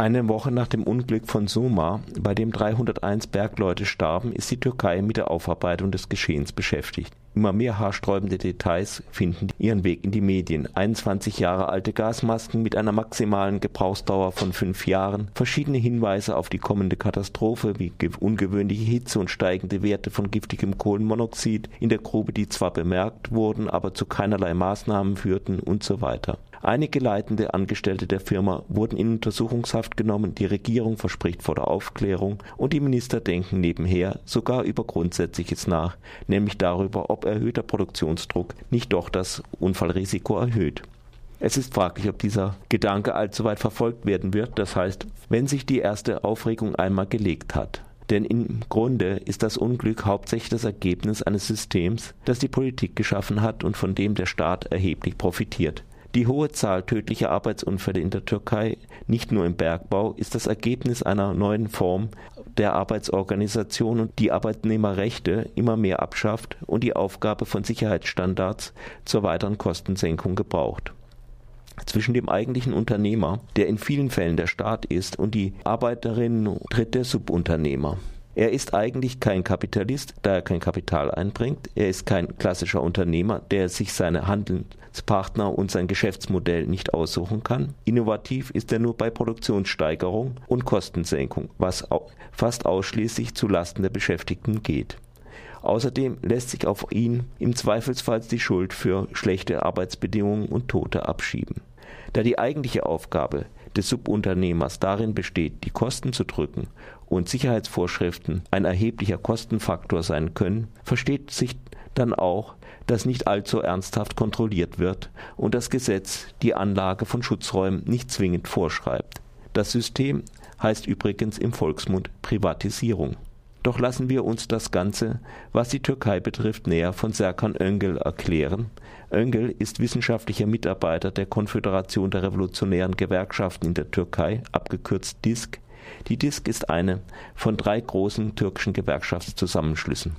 Eine Woche nach dem Unglück von Soma, bei dem 301 Bergleute starben, ist die Türkei mit der Aufarbeitung des Geschehens beschäftigt. Immer mehr haarsträubende Details finden ihren Weg in die Medien. 21 Jahre alte Gasmasken mit einer maximalen Gebrauchsdauer von fünf Jahren, verschiedene Hinweise auf die kommende Katastrophe wie ungewöhnliche Hitze und steigende Werte von giftigem Kohlenmonoxid in der Grube, die zwar bemerkt wurden, aber zu keinerlei Maßnahmen führten und so weiter. Einige leitende Angestellte der Firma wurden in Untersuchungshaft genommen, die Regierung verspricht vor der Aufklärung und die Minister denken nebenher sogar über Grundsätzliches nach, nämlich darüber, ob erhöhter Produktionsdruck nicht doch das Unfallrisiko erhöht. Es ist fraglich, ob dieser Gedanke allzu weit verfolgt werden wird, das heißt, wenn sich die erste Aufregung einmal gelegt hat. Denn im Grunde ist das Unglück hauptsächlich das Ergebnis eines Systems, das die Politik geschaffen hat und von dem der Staat erheblich profitiert. Die hohe Zahl tödlicher Arbeitsunfälle in der Türkei, nicht nur im Bergbau, ist das Ergebnis einer neuen Form der Arbeitsorganisation und die Arbeitnehmerrechte immer mehr abschafft und die Aufgabe von Sicherheitsstandards zur weiteren Kostensenkung gebraucht. Zwischen dem eigentlichen Unternehmer, der in vielen Fällen der Staat ist, und die Arbeiterinnen tritt der Subunternehmer. Er ist eigentlich kein Kapitalist, da er kein Kapital einbringt. Er ist kein klassischer Unternehmer, der sich seine Handelspartner und sein Geschäftsmodell nicht aussuchen kann. Innovativ ist er nur bei Produktionssteigerung und Kostensenkung, was fast ausschließlich zu Lasten der Beschäftigten geht. Außerdem lässt sich auf ihn im Zweifelsfall die Schuld für schlechte Arbeitsbedingungen und Tote abschieben. Da die eigentliche Aufgabe des Subunternehmers darin besteht, die Kosten zu drücken und Sicherheitsvorschriften ein erheblicher Kostenfaktor sein können, versteht sich dann auch, dass nicht allzu ernsthaft kontrolliert wird und das Gesetz die Anlage von Schutzräumen nicht zwingend vorschreibt. Das System heißt übrigens im Volksmund Privatisierung. Doch lassen wir uns das Ganze, was die Türkei betrifft, näher von Serkan Öngel erklären. Öngel ist wissenschaftlicher Mitarbeiter der Konföderation der Revolutionären Gewerkschaften in der Türkei, abgekürzt DISK. Die DISK ist eine von drei großen türkischen Gewerkschaftszusammenschlüssen.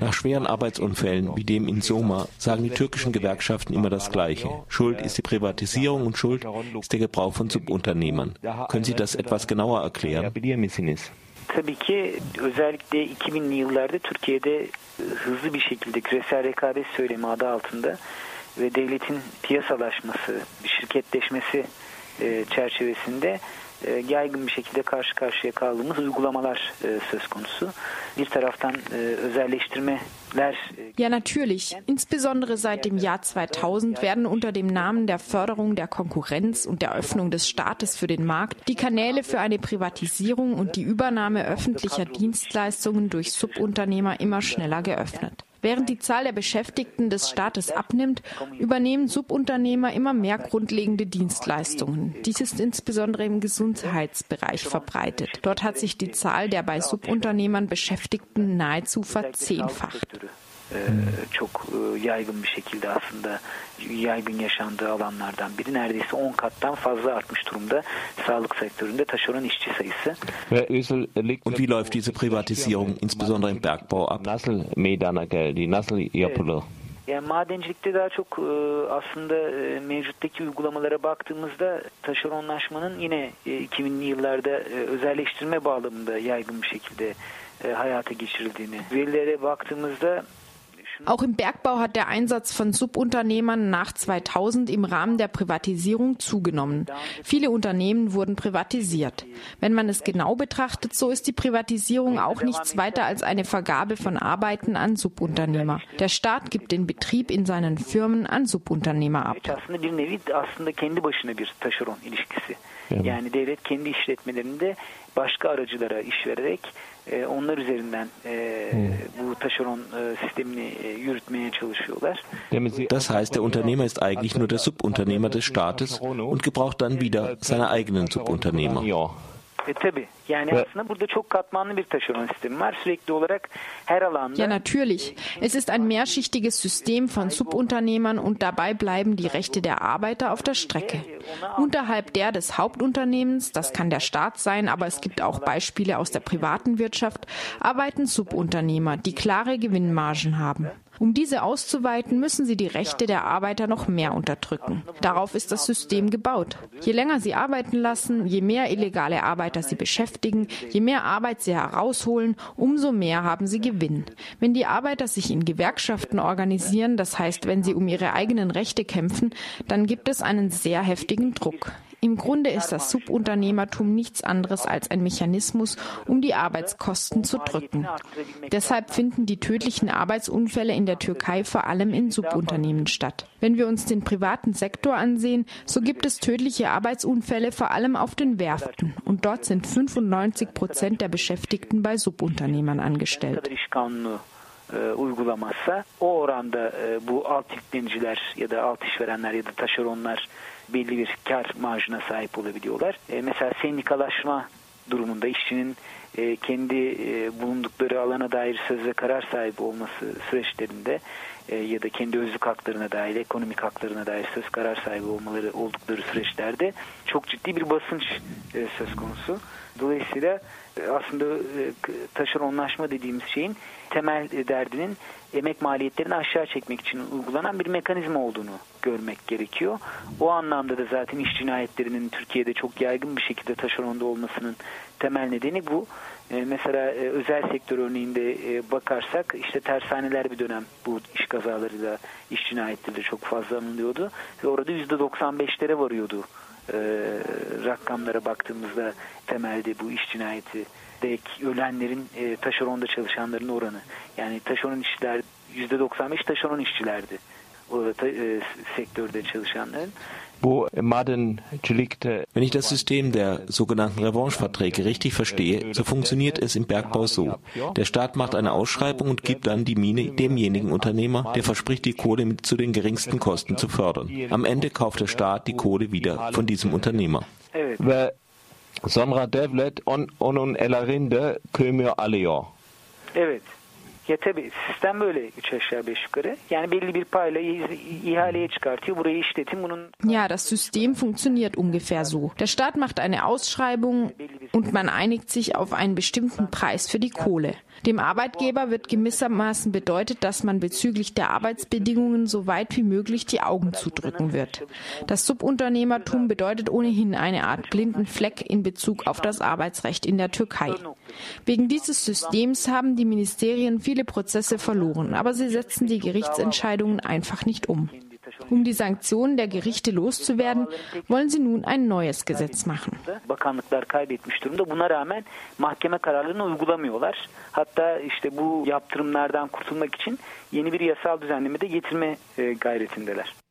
Nach schweren Arbeitsunfällen wie dem in Soma sagen die türkischen Gewerkschaften immer das Gleiche. Schuld ist die Privatisierung und Schuld ist der Gebrauch von Subunternehmern. Können Sie das etwas genauer erklären? Tabii ki özellikle 2000'li yıllarda Türkiye'de hızlı bir şekilde küresel rekabet söylemi adı altında ve devletin piyasalaşması, şirketleşmesi çerçevesinde e, yaygın bir şekilde karşı karşıya kaldığımız uygulamalar e, söz konusu. Bir taraftan e, özelleştirmeler Ja, natürlich. Insbesondere seit dem Jahr 2000 werden unter dem Namen der Förderung der Konkurrenz und der Öffnung des Staates für den Markt die Kanäle für eine Privatisierung und die Übernahme öffentlicher Dienstleistungen durch Subunternehmer immer schneller geöffnet. Während die Zahl der Beschäftigten des Staates abnimmt, übernehmen Subunternehmer immer mehr grundlegende Dienstleistungen. Dies ist insbesondere im Gesundheitsbereich verbreitet. Dort hat sich die Zahl der bei Subunternehmern Beschäftigten nahezu verzehnfacht. E, çok e, yaygın bir şekilde aslında yaygın yaşandığı alanlardan biri. Neredeyse 10 kattan fazla artmış durumda sağlık sektöründe taşeron işçi sayısı. Und wie läuft diese Privatisierung insbesondere im Bergbau ab? Nasıl meydana geldi? Nasıl yapılır? Yani madencilikte daha çok e, aslında mevcuttaki uygulamalara baktığımızda taşeronlaşmanın yine 2000'li yıllarda özelleştirme bağlamında yaygın bir şekilde hayata geçirildiğini. Verilere baktığımızda Auch im Bergbau hat der Einsatz von Subunternehmern nach 2000 im Rahmen der Privatisierung zugenommen. Viele Unternehmen wurden privatisiert. Wenn man es genau betrachtet, so ist die Privatisierung auch nichts weiter als eine Vergabe von Arbeiten an Subunternehmer. Der Staat gibt den Betrieb in seinen Firmen an Subunternehmer ab. Yani devlet kendi işletmelerinde başka aracılara iş vererek e, onlar üzerinden e, hmm. bu taşeron e, sistemini e, yürütmeye çalışıyorlar. Das heißt, der Unternehmer ist eigentlich nur der Subunternehmer des Staates und gebraucht dann wieder seine eigenen Subunternehmer. E, tabii. Yani ja. aslında burada çok katmanlı bir taşeron sistemi var. Sürekli olarak her alanda. Ja, natürlich. Es ist ein mehrschichtiges System von Subunternehmern und dabei bleiben die Rechte der Arbeiter auf der Strecke. Unterhalb der des Hauptunternehmens, das kann der Staat sein, aber es gibt auch Beispiele aus der privaten Wirtschaft, arbeiten Subunternehmer, die klare Gewinnmargen haben. Um diese auszuweiten, müssen sie die Rechte der Arbeiter noch mehr unterdrücken. Darauf ist das System gebaut. Je länger sie arbeiten lassen, je mehr illegale Arbeiter sie beschäftigen, je mehr Arbeit sie herausholen, umso mehr haben sie Gewinn. Wenn die Arbeiter sich in Gewerkschaften organisieren, das heißt, wenn sie um ihre eigenen Rechte kämpfen, dann gibt es einen sehr heftigen Druck. Im Grunde ist das Subunternehmertum nichts anderes als ein Mechanismus, um die Arbeitskosten zu drücken. Deshalb finden die tödlichen Arbeitsunfälle in der Türkei vor allem in Subunternehmen statt. Wenn wir uns den privaten Sektor ansehen, so gibt es tödliche Arbeitsunfälle vor allem auf den Werften. Und dort sind 95 Prozent der Beschäftigten bei Subunternehmern angestellt. Uygulamazsa o oranda bu alt yükleniciler ya da alt işverenler ya da taşeronlar belli bir kar marjına sahip olabiliyorlar. E, mesela sendikalaşma durumunda işçinin e, kendi e, bulundukları alana dair söz ve karar sahibi olması süreçlerinde e, ya da kendi özlük haklarına dair, ekonomik haklarına dair söz karar sahibi olmaları oldukları süreçlerde çok ciddi bir basınç söz konusu. Dolayısıyla aslında e, taşeronlaşma dediğimiz şeyin temel derdinin emek maliyetlerini aşağı çekmek için uygulanan bir mekanizma olduğunu görmek gerekiyor. O anlamda da zaten iş cinayetlerinin Türkiye'de çok yaygın bir şekilde taşeronda olmasının temel nedeni bu. Mesela özel sektör örneğinde bakarsak işte tersaneler bir dönem bu iş kazalarıyla, iş cinayetleriyle çok fazla anılıyordu. Ve orada %95'lere varıyordu rakamlara baktığımızda temelde bu iş cinayeti dek ölenlerin e, taşeronda çalışanların oranı. Yani taşeron işçiler %95 taşeron işçilerdi. E, sektörde çalışanların. Wo Wenn ich das System der sogenannten Revancheverträge richtig verstehe, so funktioniert es im Bergbau so. Der Staat macht eine Ausschreibung und gibt dann die Mine demjenigen Unternehmer, der verspricht, die Kohle mit zu den geringsten Kosten zu fördern. Am Ende kauft der Staat die Kohle wieder von diesem Unternehmer. Sonra devlet on, onun ellerinde kömür alıyor. Evet. Ya tabii sistem böyle üç aşağı beş yukarı. Yani belli bir payla ihaleye çıkartıyor. Burayı işletin bunun... Ja, das System funktioniert ungefähr so. Der Staat macht eine Ausschreibung und man einigt sich auf einen bestimmten Preis für die Kohle. Dem Arbeitgeber wird gewissermaßen bedeutet, dass man bezüglich der Arbeitsbedingungen so weit wie möglich die Augen zudrücken wird. Das Subunternehmertum bedeutet ohnehin eine Art blinden Fleck in Bezug auf das Arbeitsrecht in der Türkei. Wegen dieses Systems haben die Ministerien viele Prozesse verloren, aber sie setzen die Gerichtsentscheidungen einfach nicht um. Um die Sanktionen der Gerichte loszuwerden, wollen sie nun ein neues Gesetz machen. Bakanlıklar kaybetmiş durumda. Buna rağmen mahkeme kararlarını uygulamıyorlar. Hatta işte bu yaptırımlardan kurtulmak için yeni bir yasal düzenleme de getirme gayretindeler.